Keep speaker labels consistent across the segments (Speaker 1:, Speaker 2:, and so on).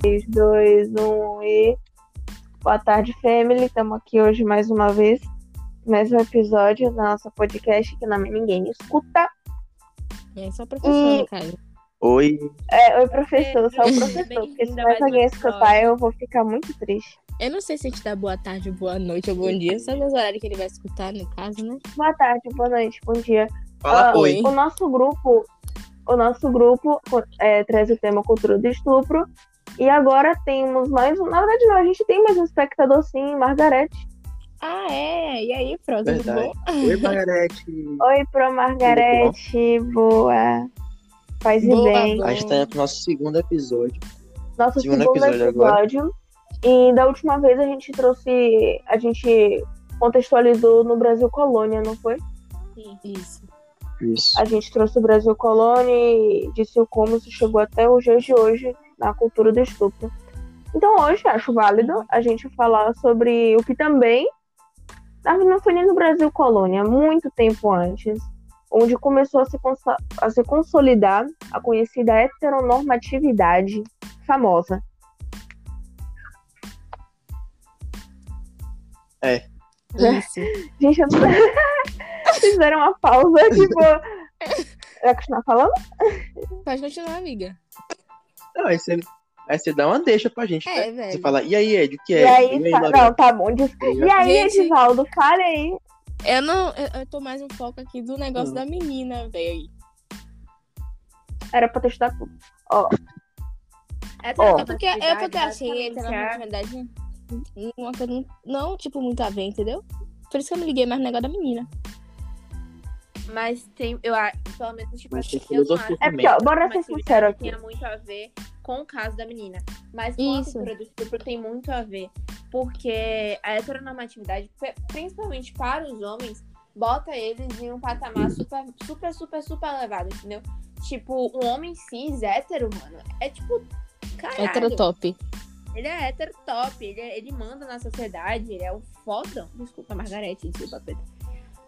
Speaker 1: 3, 2, 1 e. Boa tarde, family. Estamos aqui hoje mais uma vez. Mais um episódio da nossa podcast que não ninguém escuta.
Speaker 2: É só professor, Caio.
Speaker 3: Oi.
Speaker 1: É, oi, professor, só o professor. Porque se mais alguém escutar, eu vou ficar muito triste.
Speaker 2: Eu não sei se a gente dá boa tarde, boa noite ou bom dia, só nos horários que ele vai escutar, no caso, né?
Speaker 1: Boa tarde, boa noite, bom dia.
Speaker 3: Fala
Speaker 1: Ah,
Speaker 3: oi.
Speaker 1: O nosso grupo, o nosso grupo é, traz o tema cultura do estupro. E agora temos mais um. Na verdade, não, a gente tem mais um espectador sim, Margarete.
Speaker 2: Ah, é? E aí, Fro, tudo
Speaker 3: Verdade.
Speaker 2: bom?
Speaker 3: Oi, Margarete.
Speaker 1: Oi pro Margarete, boa. Paz e
Speaker 2: Boa,
Speaker 1: bem.
Speaker 2: boa.
Speaker 3: A gente tá indo pro nosso segundo episódio.
Speaker 1: Nosso
Speaker 3: Segundo
Speaker 1: segundo,
Speaker 3: episódio
Speaker 1: episódio. E da última vez a gente trouxe. A gente contextualizou no Brasil Colônia, não foi?
Speaker 2: Isso.
Speaker 3: Isso.
Speaker 1: A gente trouxe o Brasil Colônia e disse o como isso chegou até os dias de hoje na cultura do estupro. Então hoje acho válido a gente falar sobre o que também na verdade, não foi nem no Brasil Colônia, muito tempo antes, onde começou a se, a se consolidar a conhecida heteronormatividade famosa.
Speaker 2: Isso.
Speaker 1: Gente, eu... fizeram uma pausa, tipo. Vai continuar falando?
Speaker 2: Pode continuar, amiga.
Speaker 3: Não, aí você, aí você dá uma deixa pra gente.
Speaker 2: É,
Speaker 3: né? Você fala, e aí, Ed, o que é?
Speaker 1: E aí,
Speaker 3: E aí, Lorena?
Speaker 1: não, tá bom. Diz... E aí,
Speaker 2: Gente-
Speaker 1: Edivaldo, fale aí.
Speaker 2: Eu não. Eu, eu tô mais um foco aqui do negócio
Speaker 3: Hum.
Speaker 2: da menina, velho.
Speaker 1: Era pra testar tudo.
Speaker 2: É,
Speaker 1: Ó.
Speaker 2: é porque, é porque eu achei a heteronormatividade uma coisa não, não, tipo, muito a ver, entendeu? Por isso que eu me liguei mais no negócio da menina.
Speaker 4: Mas tem, eu acho, pelo menos, tipo
Speaker 3: Mas
Speaker 4: assim,
Speaker 3: tem
Speaker 4: eu não
Speaker 3: filosofia
Speaker 4: acho
Speaker 1: É porque, ó, bora ser sincero aqui.
Speaker 4: tenha muito a ver com o caso da menina. Mas com
Speaker 2: Isso.
Speaker 4: a cultura do estupro tem muito a ver. Porque a heteronormatividade, principalmente para os homens, bota eles em um patamar super, super, super, super elevado, entendeu? Tipo, um homem cis hétero, mano, é tipo. Caralho,
Speaker 2: Heterotop.
Speaker 4: ele é hétero top, ele, é- ele manda na sociedade, ele é o fodão. Desculpa, Margarete, desculpa, Pedro.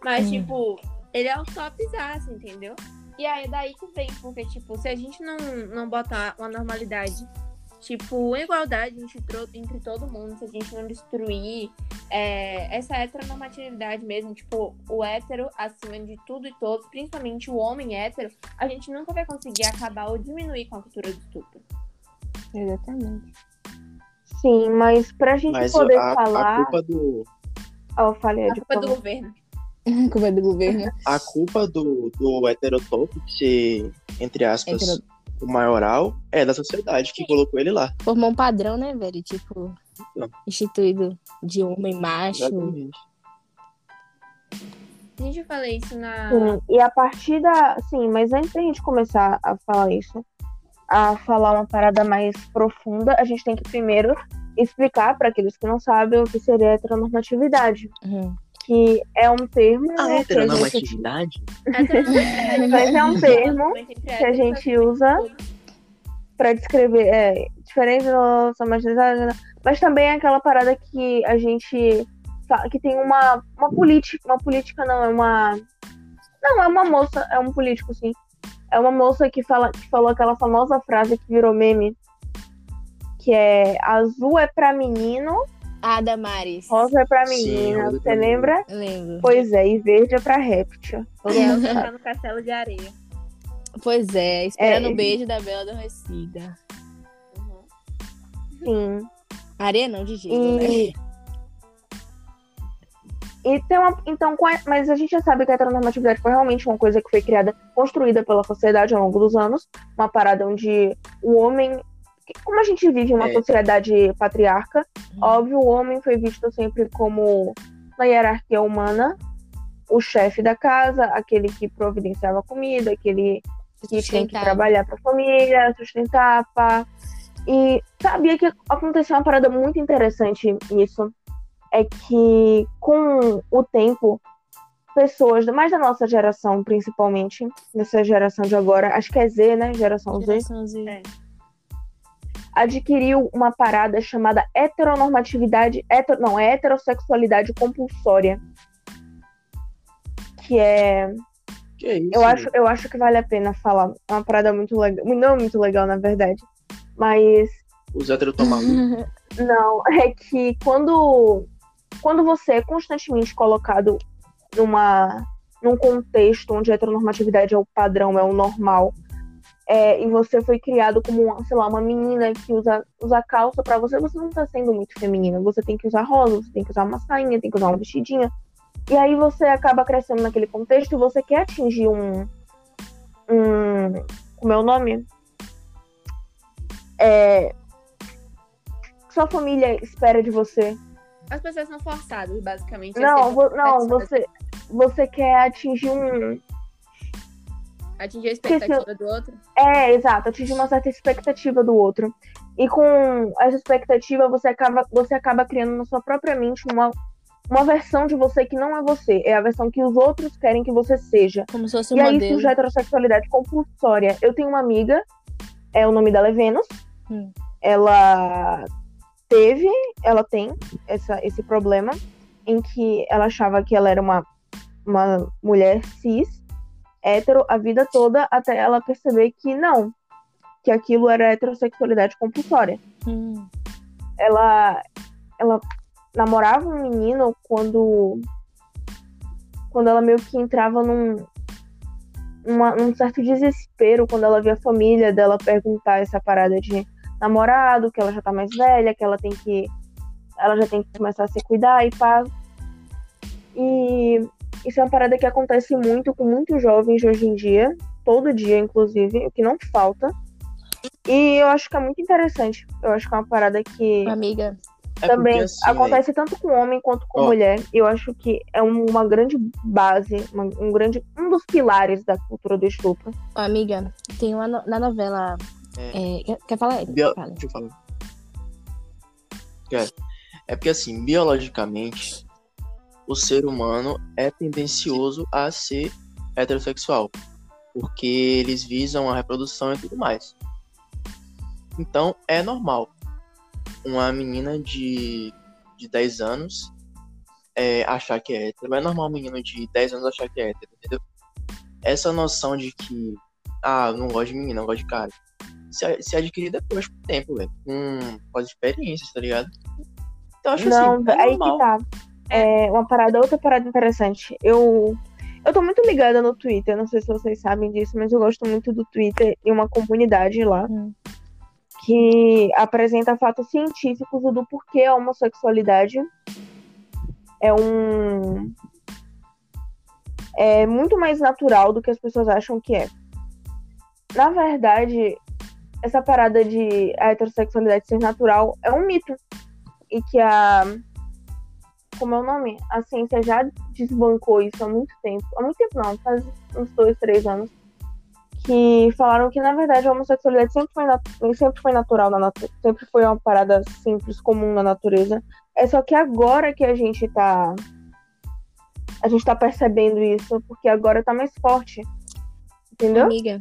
Speaker 4: Mas,
Speaker 2: Hum.
Speaker 4: tipo, ele é o topzaço, entendeu? E aí, daí que vem, porque, tipo, se a gente não, não botar uma normalidade, tipo, igualdade entre, entre todo mundo, se a gente não destruir é, essa heteronormatividade mesmo, tipo, o hétero acima de tudo e todos, principalmente o homem hétero, a gente nunca vai conseguir acabar ou diminuir com a cultura do estupro.
Speaker 2: Exatamente.
Speaker 1: Sim, mas pra gente
Speaker 3: Mas
Speaker 1: poder
Speaker 3: a, a
Speaker 1: falar.
Speaker 3: culpa do.
Speaker 1: Eu falei,
Speaker 4: A culpa do
Speaker 1: favor.
Speaker 4: Governo.
Speaker 2: Culpa do governo.
Speaker 3: A culpa do, do heterotop ser, entre aspas,
Speaker 2: Hetero-
Speaker 3: o maioral é da sociedade que colocou ele lá.
Speaker 2: Formou um padrão, né, velho? Tipo,
Speaker 3: Então.
Speaker 2: instituído de homem macho.
Speaker 3: Exatamente.
Speaker 4: Gente, eu falei isso na.
Speaker 1: Sim, e a partir da. Sim, mas antes da gente começar a falar isso, a falar uma parada mais profunda, a gente tem que primeiro explicar para aqueles que não sabem o que seria heteronormatividade,
Speaker 2: Uhum.
Speaker 1: Que é um termo
Speaker 3: A
Speaker 1: né, a gente, Mas é um termo que a gente usa para descrever é, diferente da nossa marginalidade, mas também é aquela parada que a gente que tem uma, uma política, uma política não, é uma não, é uma moça, é um político sim. É uma moça que fala que falou aquela famosa frase que virou meme, que é azul é pra menino,
Speaker 2: A Damares.
Speaker 1: rosa é pra
Speaker 3: Sim,
Speaker 1: menina.
Speaker 3: rosa é
Speaker 1: Você lembra?
Speaker 2: Lembro.
Speaker 1: Pois é, e verde é pra réptil.
Speaker 4: E ela tá no castelo de areia.
Speaker 2: Pois é, esperando
Speaker 1: É.
Speaker 2: o beijo da Bela Adormecida.
Speaker 1: Sim.
Speaker 2: Areia não, de gelo, né?
Speaker 1: E, e tem uma, então, com a- mas a gente já sabe que a heteronormatividade foi realmente uma coisa que foi criada, construída pela sociedade ao longo dos anos, uma parada onde o homem, como a gente vive em uma
Speaker 3: É.
Speaker 1: sociedade patriarca,
Speaker 2: Uhum.
Speaker 1: óbvio, o homem foi visto sempre como na hierarquia humana, o chefe da casa, aquele que providenciava a comida, aquele que tinha que
Speaker 2: Sustentável.
Speaker 1: trabalhar para a família, sustentar, pá. E sabia que aconteceu uma parada muito interessante nisso. É que com o tempo, pessoas, mais da nossa geração, principalmente, nessa geração de agora, acho que é Z, né? Geração Z,
Speaker 2: Geração Z.
Speaker 4: É.
Speaker 1: adquiriu uma parada chamada heteronormatividade, heter, não, é heterossexualidade compulsória. Que é
Speaker 3: Que é isso?
Speaker 1: Eu acho, eu acho que vale a pena falar. É uma parada muito legal. Não muito legal, na verdade. Mas
Speaker 3: Os héteros tomam
Speaker 1: Não, é que quando, quando você é constantemente colocado numa, num contexto onde a heteronormatividade é o padrão, é o normal, é, e você foi criado como, sei lá, uma menina que usa, usa calça para você, você não tá sendo muito feminina. Você tem que usar rosa, você tem que usar uma sainha, tem que usar uma vestidinha. E aí você acaba crescendo naquele contexto e você quer atingir um. um como é o nome? É, sua família espera de você.
Speaker 4: As pessoas são forçadas, basicamente.
Speaker 1: Não, vo não, você, você quer atingir um.
Speaker 4: Atingir a expectativa do outro?
Speaker 1: É, exato, atingir uma certa expectativa do outro. E com essa expectativa, você acaba, você acaba criando na sua própria mente uma, uma versão de você que não é você. É a versão que os outros querem que você seja.
Speaker 2: Como se fosse um
Speaker 1: e
Speaker 2: modelo.
Speaker 1: aí surge a heterossexualidade compulsória. Eu tenho uma amiga, é, o nome dela é Vênus.
Speaker 2: Hum.
Speaker 1: Ela teve, ela tem essa, esse problema em que ela achava que ela era uma, uma mulher cis, hétero, a vida toda, até ela perceber que não, que aquilo era heterossexualidade compulsória.
Speaker 2: Hum.
Speaker 1: Ela, ela namorava um menino quando, quando ela meio que entrava num, uma, num certo desespero quando ela via a família dela perguntar essa parada de namorado, que ela já tá mais velha, que ela tem que. Ela já tem que começar a se cuidar e pá. E isso é uma parada que acontece muito com muitos jovens hoje em dia, todo dia, inclusive, o que não falta. E eu acho que é muito interessante. Eu acho que é uma parada que
Speaker 2: Amiga,
Speaker 3: É
Speaker 1: também
Speaker 3: porque, assim,
Speaker 1: acontece tanto com homem quanto com
Speaker 3: Ó.
Speaker 1: mulher. E eu acho que é um- uma grande base, uma- um grande um dos pilares da cultura do estupro.
Speaker 2: amiga, tem uma no- na novela.
Speaker 3: É.
Speaker 2: é, quer, quer falar?
Speaker 3: Bio...
Speaker 2: Fala.
Speaker 3: Deixa eu falar. É. é porque, assim, biologicamente, o ser humano é tendencioso a ser heterossexual. Porque eles visam a reprodução e tudo mais. Então, é normal uma menina de, de 10 anos é, achar que é hétero. É normal um menino de 10 anos achar que é hétero, entendeu? Essa noção de que, ah, não gosto de menina, eu gosto de cara se, se adquirir depois com o tempo, velho. Com, com as experiências, tá ligado? Então, acho
Speaker 1: Não,
Speaker 3: assim, é
Speaker 1: aí
Speaker 3: normal.
Speaker 1: que tá. É uma parada, outra parada interessante. Eu, eu tô muito ligada no Twitter, não sei se vocês sabem disso, mas eu gosto muito do Twitter e uma comunidade lá
Speaker 2: Hum.
Speaker 1: que apresenta fatos científicos do porquê a homossexualidade é um é muito mais natural do que as pessoas acham que é. Na verdade, essa parada de a heterossexualidade ser natural é um mito. E que a. Como é o nome? A ciência já desbancou isso há muito tempo. Há muito tempo não, faz uns dois, três anos. Que falaram que, na verdade, a homossexualidade sempre foi, nat- sempre foi natural na natureza. Sempre foi uma parada simples, comum na natureza. É só que agora que a gente tá. A gente tá percebendo isso, porque agora tá mais forte. Entendeu?
Speaker 2: Amiga,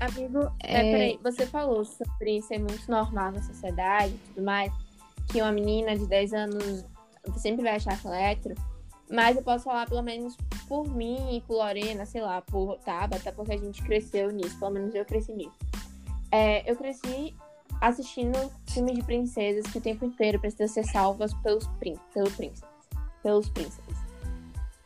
Speaker 4: Amigo, é...
Speaker 2: É.
Speaker 4: peraí, você falou sobre ser muito normal na sociedade e tudo mais, que uma menina de 10 anos sempre vai achar que ela é mas eu posso falar pelo menos por mim e por Lorena, sei lá, por Tabata, porque a gente cresceu nisso, pelo menos eu cresci nisso. É, eu cresci assistindo filmes de princesas que o tempo inteiro precisam ser salvas pelos, prín pelo príncipe, pelos príncipes.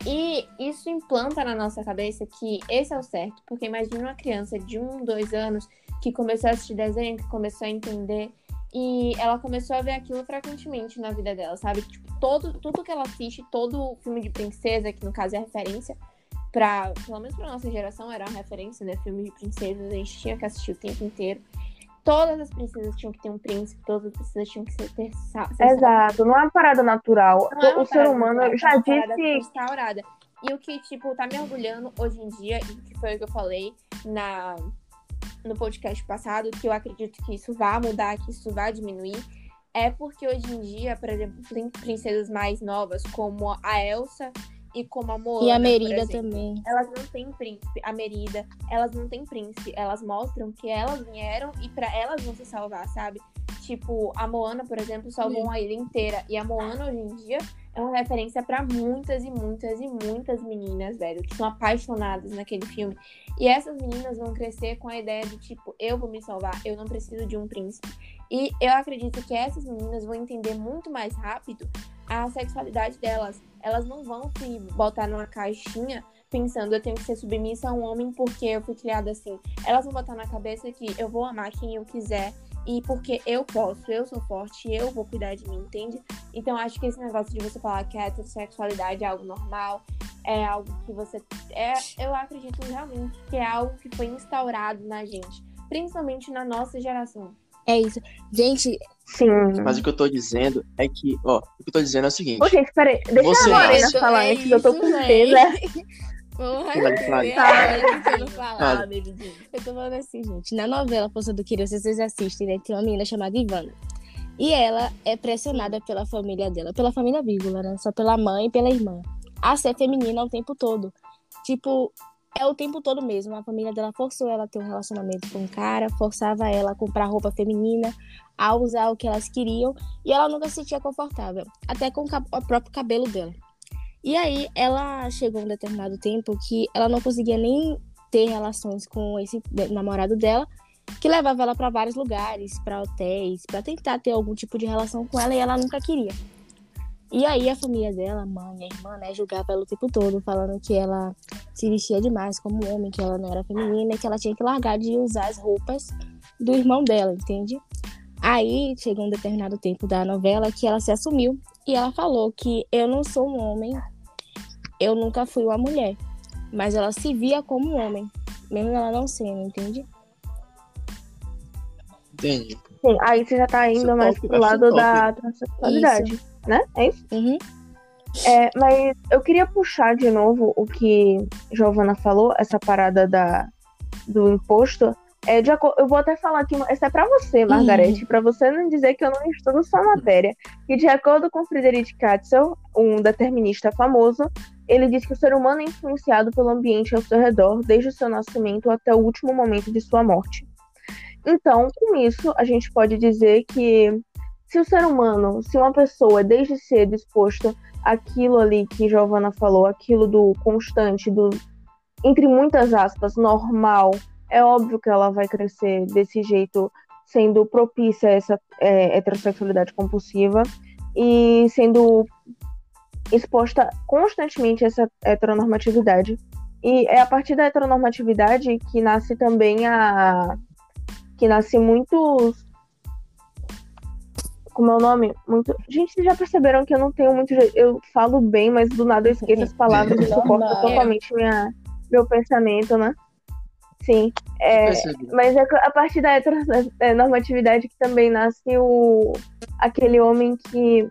Speaker 4: E isso implanta na nossa cabeça que esse é o certo, porque imagina uma criança de um, dois anos que começou a assistir desenho, que começou a entender e ela começou a ver aquilo frequentemente na vida dela, sabe? Tipo, todo, tudo que ela assiste, todo filme de princesa, que no caso é referência, pra, pelo menos pra nossa geração era uma referência, né? Filme de princesas, a gente tinha que assistir o tempo inteiro. Todas as princesas tinham que ter um príncipe, todas as princesas tinham que ser, ter ser
Speaker 1: Exato, não é uma parada natural.
Speaker 4: não é
Speaker 1: o ser
Speaker 4: parada
Speaker 1: humano
Speaker 4: natural,
Speaker 1: já
Speaker 4: é
Speaker 1: disse.
Speaker 4: instaurada. E o que, tipo, tá me orgulhando hoje em dia, e que foi o que eu falei na, no podcast passado, que eu acredito que isso vai mudar, que isso vai diminuir, é porque hoje em dia, por exemplo, prin- princesas mais novas, como a Elsa e como a Moana,
Speaker 2: e a Merida
Speaker 4: exemplo,
Speaker 2: também.
Speaker 4: elas não têm príncipe, a Merida, elas não têm príncipe, elas mostram que elas vieram e pra elas vão se salvar, sabe? Tipo, a Moana, por exemplo, salvou uma ilha inteira. E a Moana, hoje em dia, é uma referência para muitas e muitas e muitas meninas, velho, que são apaixonadas naquele filme. E essas meninas vão crescer com a ideia de tipo, eu vou me salvar, eu não preciso de um príncipe. E eu acredito que essas meninas vão entender muito mais rápido a sexualidade delas. Elas não vão se botar numa caixinha pensando eu tenho que ser submissa a um homem porque eu fui criada assim. Elas vão botar na cabeça que eu vou amar quem eu quiser e porque eu posso, eu sou forte, eu vou cuidar de mim, entende? Então acho que esse negócio de você falar que a heterossexualidade é algo normal, é algo que você. É, eu acredito realmente que é algo que foi instaurado na gente, principalmente na nossa geração.
Speaker 2: É isso. Gente,
Speaker 1: Sim.
Speaker 3: Mas o que eu tô dizendo é que, ó, o que eu tô dizendo é o seguinte.
Speaker 1: Ô, gente, peraí. Deixa
Speaker 3: Você
Speaker 1: a Lorena falar
Speaker 2: é
Speaker 1: antes, eu tô
Speaker 2: isso,
Speaker 1: com certeza.
Speaker 2: Porra, é, falar.
Speaker 3: Fala.
Speaker 4: bebidinho.
Speaker 2: Eu tô falando assim, gente. Na novela Força do Querer, vocês assistem, né? Tem uma menina chamada Ivana. E ela é pressionada pela família dela. Pela família vírgula, né? Só pela mãe e pela irmã. A ser feminina o tempo todo. Tipo, é o tempo todo mesmo. A família dela forçou ela a ter um relacionamento com um cara, forçava ela a comprar roupa feminina, a usar o que elas queriam. E ela nunca se sentia confortável. Até com o próprio cabelo dela. E aí, ela chegou um determinado tempo que ela não conseguia nem ter relações com esse namorado dela, que levava ela para vários lugares, para hotéis, para tentar ter algum tipo de relação com ela e ela nunca queria. E aí a família dela, mãe, a irmã, né, julgava ela o tempo todo, falando que ela se vestia demais como homem, que ela não era feminina, que ela tinha que largar de usar as roupas do irmão dela, entende? Aí chegou um determinado tempo da novela que ela se assumiu e ela falou que eu não sou um homem, eu nunca fui uma mulher, mas ela se via como um homem, mesmo ela não sendo, entende?
Speaker 3: Entende?
Speaker 1: Sim, aí você já tá indo
Speaker 3: Isso
Speaker 1: mais
Speaker 3: top,
Speaker 1: pro lado
Speaker 3: top.
Speaker 1: da transexualidade, né? É isso?
Speaker 2: Uhum.
Speaker 1: É, mas eu queria puxar de novo o que Giovana falou, essa parada da, do imposto. É, de eu vou até falar aqui, essa é pra você, Margarete, pra você não dizer que eu não estudo sua matéria. Que de acordo com Friedrich Katzel, um determinista famoso, ele diz que o ser humano é influenciado pelo ambiente ao seu redor, desde o seu nascimento até o último momento de sua morte. Então, com isso, a gente pode dizer que se o ser humano, se uma pessoa é desde cedo exposto aquilo ali que Giovana falou, aquilo do constante, do entre muitas aspas, normal, é óbvio que ela vai crescer desse jeito, sendo propícia a essa é, heterossexualidade compulsiva e sendo exposta constantemente a essa heteronormatividade. E é a partir da heteronormatividade que nasce também a. que nasce muitos como é o nome? Muito. Gente, vocês já perceberam que eu não tenho muito. Eu falo bem, mas do nada eu esqueço as palavras e
Speaker 2: Normal.
Speaker 1: totalmente minha, meu pensamento, né? Sim. É, mas é a partir da heteronormatividade que também nasce o aquele homem que.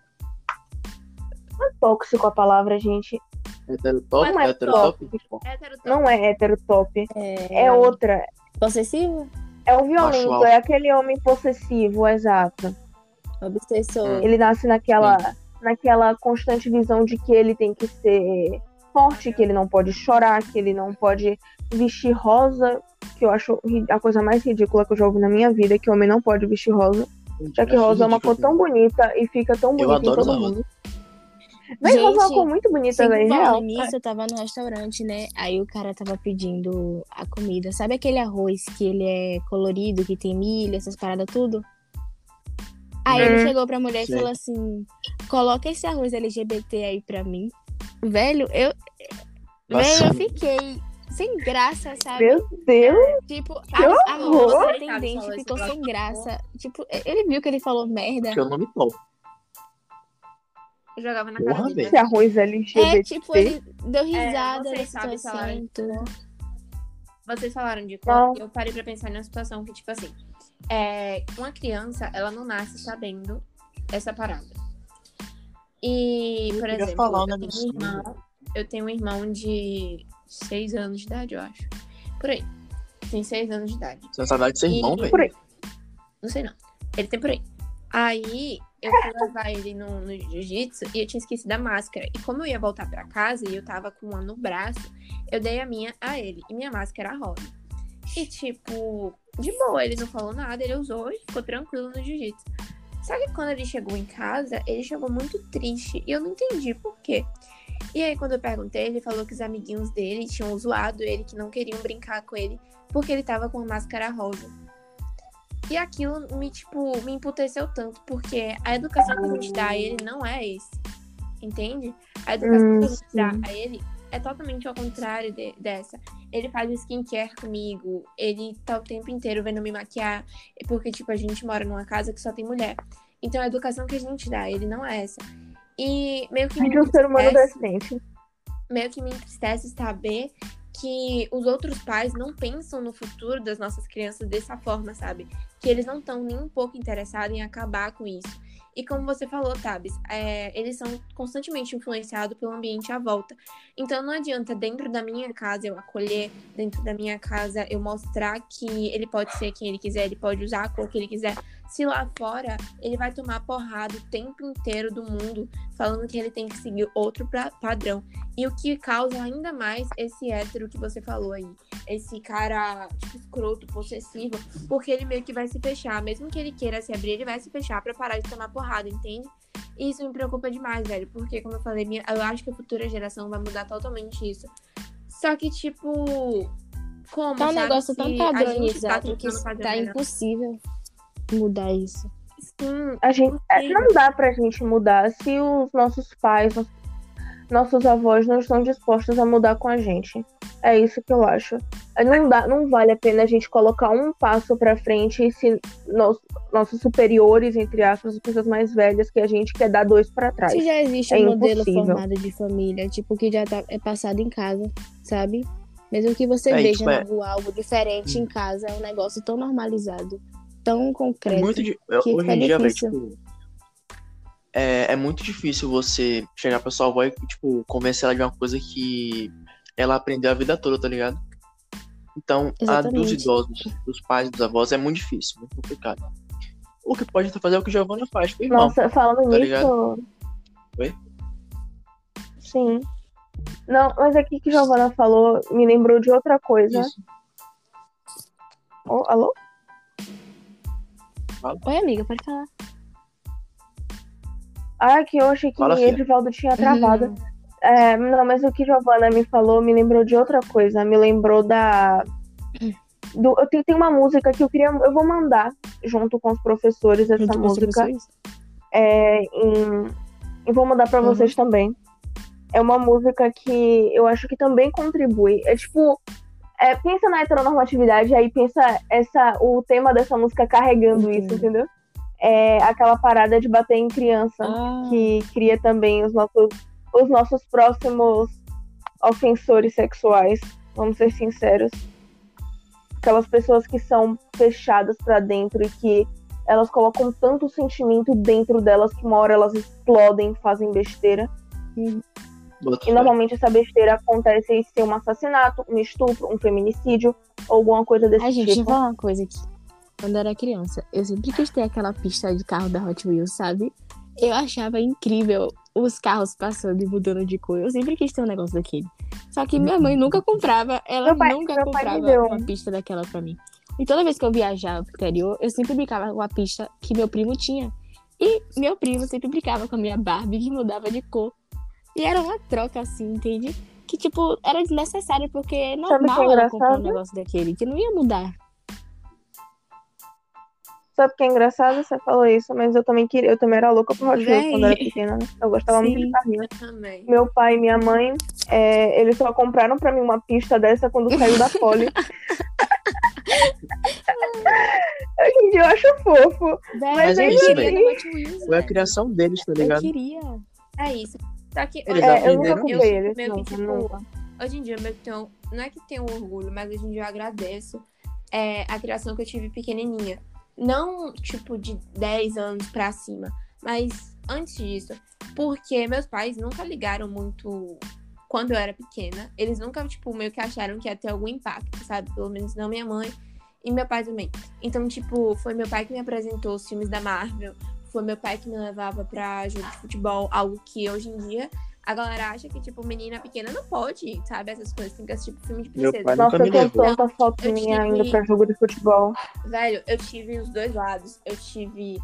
Speaker 1: Tóxico a palavra, gente.
Speaker 3: Heterotop?
Speaker 1: Não é
Speaker 3: Heterotop?
Speaker 4: Hétero
Speaker 1: Não é heterotop.
Speaker 2: É,
Speaker 1: É outra.
Speaker 2: possessivo,
Speaker 1: É o violento, é aquele homem possessivo, exato.
Speaker 2: obsessor.
Speaker 1: Ele nasce naquela, naquela constante visão de que ele tem que ser forte, que ele não pode chorar, que ele não pode vestir rosa, que eu acho a coisa mais ridícula que eu já ouvi na minha vida, que o homem não pode vestir rosa, já que rosa é uma cor
Speaker 3: ridículo.
Speaker 1: tão bonita e fica tão bonita em
Speaker 3: adoro
Speaker 1: todo
Speaker 3: usar rosa.
Speaker 1: Rosa é uma
Speaker 2: Gente,
Speaker 1: cor muito bonita,
Speaker 2: falando
Speaker 1: real.
Speaker 2: nisso, eu tava no restaurante, né? Aí o cara tava pedindo a comida. Sabe aquele arroz que ele é colorido, que tem milho, essas paradas tudo? Aí ele
Speaker 1: Hum.
Speaker 2: chegou pra mulher
Speaker 3: Sei.
Speaker 2: e falou assim: coloca esse arroz LGBT aí pra mim. Velho, eu. Velho, eu
Speaker 3: Nossa.
Speaker 2: fiquei sem graça, sabe?
Speaker 1: Meu Deus,
Speaker 2: Tipo,
Speaker 1: Que
Speaker 2: a, a moça atendente ficou sem graça. Tipo, ele viu que ele falou merda.
Speaker 3: Que eu não me topo.
Speaker 4: Eu jogava na
Speaker 3: Porra,
Speaker 4: cara dele.
Speaker 1: esse arroz LGBT.
Speaker 2: É, tipo, ele deu risada
Speaker 4: vocês
Speaker 2: da
Speaker 4: sabem
Speaker 2: situação
Speaker 4: falar
Speaker 2: e tudo.
Speaker 4: Vocês falaram de cor, eu parei pra pensar numa situação que, tipo assim, é, uma criança, ela não nasce sabendo essa parada. E,
Speaker 3: Eu
Speaker 4: por exemplo,
Speaker 3: falar
Speaker 4: eu, tenho um irmão, eu tenho um irmão de seis anos de idade, eu acho. Por aí. Tem seis anos de idade.
Speaker 3: Você não sabe de ser irmão,
Speaker 4: E-
Speaker 1: Por
Speaker 3: velho.
Speaker 1: aí.
Speaker 4: Não sei não. Ele tem por aí. Aí eu fui levar ele no, no jiu-jitsu e eu tinha esquecido a máscara. E como eu ia voltar pra casa e eu tava com uma no braço, eu dei a minha a ele. E minha máscara rosa. E tipo, de boa, ele não falou nada, ele usou e ficou tranquilo no jiu-jitsu. Só que quando ele chegou em casa, ele chegou muito triste. E eu não entendi por quê. E aí, quando eu perguntei, ele falou que os amiguinhos dele tinham zoado ele, que não queriam brincar com ele, porque ele tava com a máscara rosa. E aquilo me, tipo, me emputeceu tanto, porque a educação que a gente dá a ele não é esse. Entende? A educação
Speaker 1: Hum,
Speaker 4: que a gente
Speaker 1: sim.
Speaker 4: dá a ele é totalmente ao contrário de- dessa. Ele faz skincare comigo, ele tá o tempo inteiro vendo me maquiar, porque, tipo, a gente mora numa casa que só tem mulher. Então a educação que a gente dá a ele não é essa. E meio que me
Speaker 1: um ser humano decente.
Speaker 4: meio que me entristece saber que os outros pais não pensam no futuro das nossas crianças dessa forma, sabe? Que eles não estão nem um pouco interessados em acabar com isso. E como você falou, Tabs, é, eles são constantemente influenciados pelo ambiente à volta. Então não adianta dentro da minha casa eu acolher, dentro da minha casa eu mostrar que ele pode ser quem ele quiser, ele pode usar a cor que ele quiser. Se lá fora ele vai tomar porrada o tempo inteiro do mundo, falando que ele tem que seguir outro pra- padrão. E o que causa ainda mais esse hétero que você falou aí. Esse cara, tipo, escroto, possessivo. Porque ele meio que vai se fechar. Mesmo que ele queira se abrir, ele vai se fechar pra parar de tomar porrada, entende? E isso me preocupa demais, velho. Porque, como eu falei, minha- eu acho que a futura geração vai mudar totalmente isso. Só que, tipo. Como?
Speaker 2: Tá um negócio tão
Speaker 4: gente tá
Speaker 2: padronizado que tá
Speaker 4: melhor.
Speaker 2: impossível mudar isso.
Speaker 4: Sim,
Speaker 1: A gente, é, não dá pra gente mudar se os nossos pais, nos- nossos avós não estão dispostos a mudar com a gente. É isso que eu acho. É, Não, dá, não vale a pena a gente colocar um passo pra frente se nos- nossos superiores, entre aspas, as pessoas mais velhas que a gente quer dar dois pra trás.
Speaker 2: Se já existe
Speaker 1: É
Speaker 2: um modelo
Speaker 1: impossível.
Speaker 2: formado de família, tipo, que já tá, é passado em casa, sabe? Mesmo que você
Speaker 3: É,
Speaker 2: veja
Speaker 3: tipo, é-
Speaker 2: algo diferente em casa, é um negócio tão normalizado, tão
Speaker 3: É
Speaker 2: concreto.
Speaker 3: muito di-
Speaker 2: que
Speaker 3: Hoje
Speaker 2: fica
Speaker 3: em dia, velho,
Speaker 2: difícil.
Speaker 3: tipo. É, é muito difícil você chegar pra sua avó e, tipo, convencer ela de uma coisa que ela aprendeu a vida toda, tá ligado? Então, a dos
Speaker 2: Exatamente.
Speaker 3: idosos, dos pais, dos avós, é muito difícil, muito complicado. O que pode fazer é o que o Giovanna faz irmão.
Speaker 1: Nossa, falando
Speaker 3: Tá
Speaker 1: nisso.
Speaker 3: Oi?
Speaker 1: Sim. Não, mas aqui que a Giovana falou me lembrou de outra coisa.
Speaker 3: Isso.
Speaker 1: Ô, alô?
Speaker 2: Oi, amiga, pode falar.
Speaker 1: Ah, que eu achei que
Speaker 3: Fala, filha.
Speaker 1: Edivaldo tinha travado. É, não, mas o que Giovana me falou me lembrou de outra coisa. Me lembrou da. Do, eu tenho, tem uma música que eu queria. Eu vou mandar junto com os professores essa
Speaker 2: Junto
Speaker 1: música. É, em, eu vou mandar pra
Speaker 2: Uhum.
Speaker 1: vocês também. É uma música que eu acho que também contribui. É tipo. É, pensa na heteronormatividade, aí pensa essa, o tema dessa música carregando isso, entendeu? É aquela parada de bater em criança
Speaker 2: Ah,
Speaker 1: que cria também os nossos, os nossos próximos ofensores sexuais, vamos ser sinceros. Aquelas pessoas que são fechadas pra dentro e que elas colocam tanto sentimento dentro delas que uma hora elas explodem, fazem besteira.
Speaker 3: Bota
Speaker 1: E
Speaker 3: fé.
Speaker 1: normalmente essa besteira acontece em ser um assassinato, um estupro, um feminicídio, ou alguma coisa desse
Speaker 2: Ai, gente, deixa eu
Speaker 1: tipo.
Speaker 2: falar uma coisa aqui. Quando eu era criança, eu sempre quis ter aquela pista de carro da Hot Wheels, sabe? Eu achava incrível os carros passando e mudando de cor. Eu sempre quis ter um negócio daquele. Só que minha mãe nunca comprava, ela
Speaker 1: pai-
Speaker 2: nunca comprava uma pista daquela pra mim. E toda vez que eu viajava pro interior, eu sempre brincava com a pista que meu primo tinha. E meu primo sempre brincava com a minha Barbie que mudava de cor. E era uma troca assim, entende? Que, tipo, era desnecessário, porque é
Speaker 1: Sabe o que é
Speaker 2: normal ela comprar um negócio daquele, que não ia mudar.
Speaker 1: Sabe o que é engraçado? Você falou isso, mas eu também queria, eu também era louca por Hot Wheels quando eu era pequena, né? Eu gostava muito
Speaker 2: Sim.
Speaker 1: de carrinho.
Speaker 4: Eu também.
Speaker 1: Meu pai e minha mãe, é, eles só compraram pra mim uma pista dessa quando saiu da Poli. Hoje em dia eu acho fofo.
Speaker 2: Véi,
Speaker 1: Mas
Speaker 3: é
Speaker 2: eu
Speaker 3: isso,
Speaker 2: queria
Speaker 3: velho.
Speaker 2: no Hot Wheels,
Speaker 3: Foi a criação deles, tá
Speaker 2: Eu
Speaker 3: ligado?
Speaker 2: queria.
Speaker 4: É isso. Só que hoje,
Speaker 1: É, eu nunca eles.
Speaker 4: meio que,
Speaker 1: nunca,
Speaker 4: tipo,
Speaker 1: nunca.
Speaker 4: hoje em dia, meio que tenho, não é que tenho orgulho, mas hoje em dia eu agradeço é, a criação que eu tive pequenininha. Não, tipo, de 10 anos pra cima, mas antes disso. Porque meus pais nunca ligaram muito quando eu era pequena. Eles nunca, tipo, meio que acharam que ia ter algum impacto, sabe? Pelo menos não minha mãe e meu pai também. Então, tipo, foi meu pai que me apresentou os filmes da Marvel. Foi meu pai que me levava pra jogo de futebol, algo que hoje em dia a galera acha que, tipo, menina pequena não pode, sabe? Essas coisas, tem que assistir tipo, filme de
Speaker 3: Meu
Speaker 4: princesa.
Speaker 3: pai
Speaker 1: Nossa,
Speaker 3: nunca
Speaker 1: eu
Speaker 3: me
Speaker 1: tenho
Speaker 3: levou.
Speaker 1: tanta foto
Speaker 4: Eu
Speaker 1: minha
Speaker 4: tive-
Speaker 1: indo pra jogo de futebol.
Speaker 4: Velho, eu tive os dois lados. Eu tive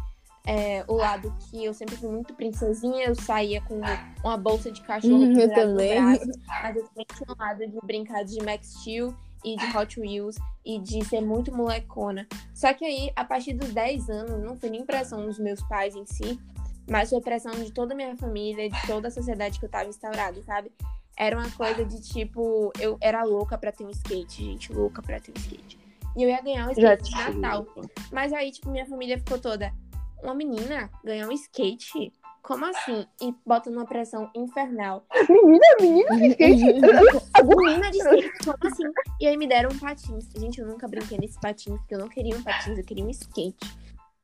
Speaker 4: é, o lado que eu sempre fui muito princesinha, eu saía com uma bolsa de cachorro
Speaker 2: Hum, eu também.
Speaker 4: braço, mas eu também tinha um lado de brincar de Max Steel e de Hot Wheels e de ser muito molecona. Só que aí, a partir dos 10 anos, não foi nem pressão dos meus pais em si, mas foi pressão de toda a minha família, de toda a sociedade que eu tava instaurada, sabe? Era uma coisa de tipo, eu era louca pra ter um skate, gente, louca pra ter um skate. E eu ia ganhar um
Speaker 1: Já
Speaker 4: skate de Natal. Mas aí, tipo, minha família ficou toda. Uma menina ganhar um skate? Como assim? E bota numa pressão infernal.
Speaker 1: Menina, menina, que skate.
Speaker 4: Menina de skate, como assim? E aí me deram um patins. Gente, eu nunca brinquei nesse patins, porque eu não queria um patins, eu queria um skate.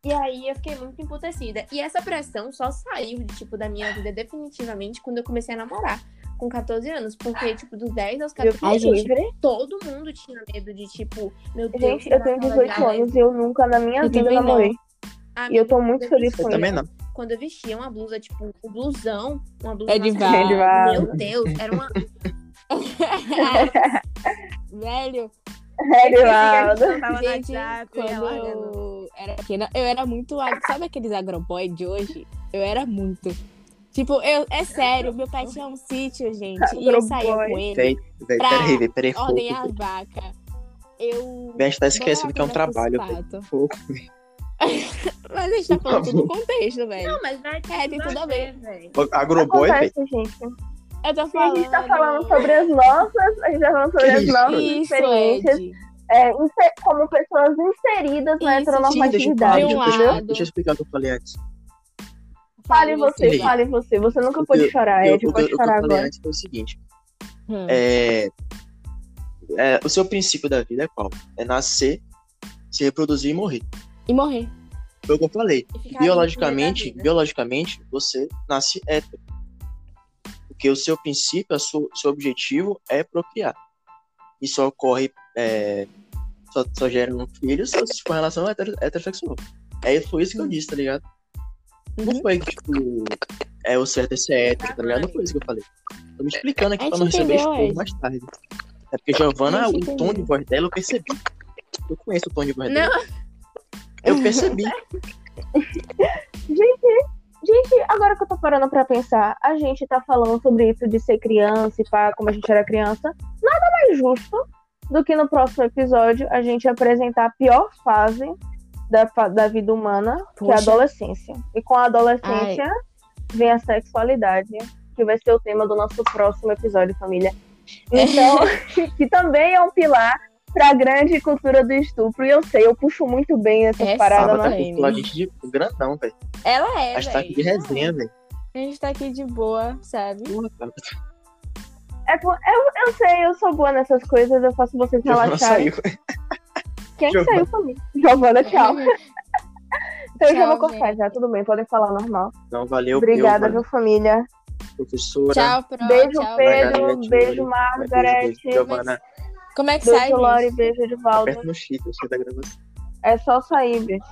Speaker 4: E aí eu fiquei muito emputecida. E essa pressão só saiu de, tipo, da minha vida definitivamente quando eu comecei a namorar. Com 14 anos. Porque, tipo, dos 10 aos
Speaker 1: Eu
Speaker 4: 14
Speaker 1: fui
Speaker 2: Ai, gente.
Speaker 1: livre.
Speaker 4: todo mundo tinha medo de, tipo, meu Deus.
Speaker 1: Gente, eu tenho
Speaker 4: Natal
Speaker 1: 18
Speaker 4: agora.
Speaker 1: anos e eu nunca na minha
Speaker 2: Eu
Speaker 1: vida namorei.
Speaker 4: Ah,
Speaker 1: E eu tô muito feliz com
Speaker 3: Eu também
Speaker 1: isso.
Speaker 3: não.
Speaker 4: Quando eu vestia uma blusa, tipo, um blusão, uma blusa
Speaker 2: É de
Speaker 4: masculina,
Speaker 1: É de vaso.
Speaker 4: Meu Deus, era uma.
Speaker 2: Velho,
Speaker 4: tava no WhatsApp, ia
Speaker 2: quando eu era pequena, eu era muito. Sabe aqueles agroboy de hoje? Eu era muito. Tipo, eu, é sério, meu pai tinha um sítio, gente, e eu saía com ele,
Speaker 3: véi,
Speaker 2: Pra
Speaker 3: peraí, peraí.
Speaker 2: ordenhar as vacas. Eu.
Speaker 3: véi. A gente tá esquecendo que é um trabalho.
Speaker 2: Mas a gente tá falando tudo no contexto, velho.
Speaker 4: Não, mas vai
Speaker 2: É, tem tudo a ver.
Speaker 4: velho.
Speaker 3: Agroboy, véi.
Speaker 2: Eu tô
Speaker 1: E a
Speaker 2: falando.
Speaker 1: gente tá falando sobre as nossas, a gente tá falando sobre
Speaker 3: Que
Speaker 1: as
Speaker 3: isso?
Speaker 1: nossas
Speaker 2: Isso,
Speaker 1: experiências
Speaker 2: Ed.
Speaker 1: é, como pessoas inseridas na
Speaker 2: Isso,
Speaker 1: heteronormatividade,
Speaker 2: de um
Speaker 3: deixa,
Speaker 1: entendeu?
Speaker 2: lado.
Speaker 3: deixa eu explicar o que eu falei antes.
Speaker 1: Fale você,
Speaker 3: Sim.
Speaker 1: fale você. Você nunca
Speaker 3: O
Speaker 1: pode
Speaker 3: eu-
Speaker 1: chorar,
Speaker 3: eu-
Speaker 1: Ed,
Speaker 3: eu-
Speaker 1: pode
Speaker 3: o que eu
Speaker 1: chorar
Speaker 3: falei
Speaker 1: agora.
Speaker 3: antes foi o seguinte.
Speaker 2: Hum.
Speaker 3: É, é, o seu princípio da vida é qual? É nascer, se reproduzir e morrer.
Speaker 2: E morrer.
Speaker 3: Foi o que eu falei. Biologicamente, biologicamente, você nasce hétero. Porque o seu princípio, o seu, seu objetivo é procriar. E só ocorre, é, só, só gera um filho se for em relação hetero, heterossexual. É, foi isso que eu disse, tá ligado? Não
Speaker 2: Uhum.
Speaker 3: foi que, tipo, é o certo é ser hétero, tá ligado? Não foi isso que eu falei. Tô me explicando aqui pra não receber esporro
Speaker 2: Ed.
Speaker 3: mais tarde. É porque Giovana, o tom de voz dela eu percebi. Eu conheço o tom de voz
Speaker 4: Não.
Speaker 3: dela. Eu percebi.
Speaker 1: Gente, agora que eu tô parando pra pensar, a gente tá falando sobre isso de ser criança e pá, como a gente era criança. Nada mais justo do que no próximo episódio a gente apresentar a pior fase da, da vida humana, que é a adolescência. E com a adolescência vem a sexualidade, que vai ser o tema do nosso próximo episódio, família. Então, que também é um pilar pra grande cultura do estupro. E eu sei, eu puxo muito bem essas
Speaker 2: É?
Speaker 3: Tava
Speaker 2: né?
Speaker 3: com a gente de grandão, velho.
Speaker 2: Ela é,
Speaker 3: A gente tá aqui de
Speaker 2: velho.
Speaker 3: resenha, velho.
Speaker 2: A gente tá aqui de boa, sabe?
Speaker 1: É, eu, eu sei, eu sou boa nessas coisas, eu faço vocês relaxarem.
Speaker 3: saiu.
Speaker 1: Quem que
Speaker 3: Giovana.
Speaker 1: saiu comigo? Giovana, tchau. Então eu já vou
Speaker 2: Tchau,
Speaker 1: cortar já, tudo bem, podem falar normal.
Speaker 3: Não, valeu.
Speaker 1: Obrigada,
Speaker 3: eu,
Speaker 1: viu, família?
Speaker 3: professora.
Speaker 2: Tchau, Pro.
Speaker 1: Beijo,
Speaker 2: tchau,
Speaker 1: Pedro.
Speaker 3: Margarete,
Speaker 1: beijo,
Speaker 3: Lore.
Speaker 1: Margaret.
Speaker 3: Beijo, beijo. Giovana,
Speaker 2: Como é que sai,
Speaker 1: Beijo, Lori,
Speaker 2: gente?
Speaker 1: beijo, Edivaldo.
Speaker 3: aperta no eu sei da gravação.
Speaker 1: É só sair, bicho.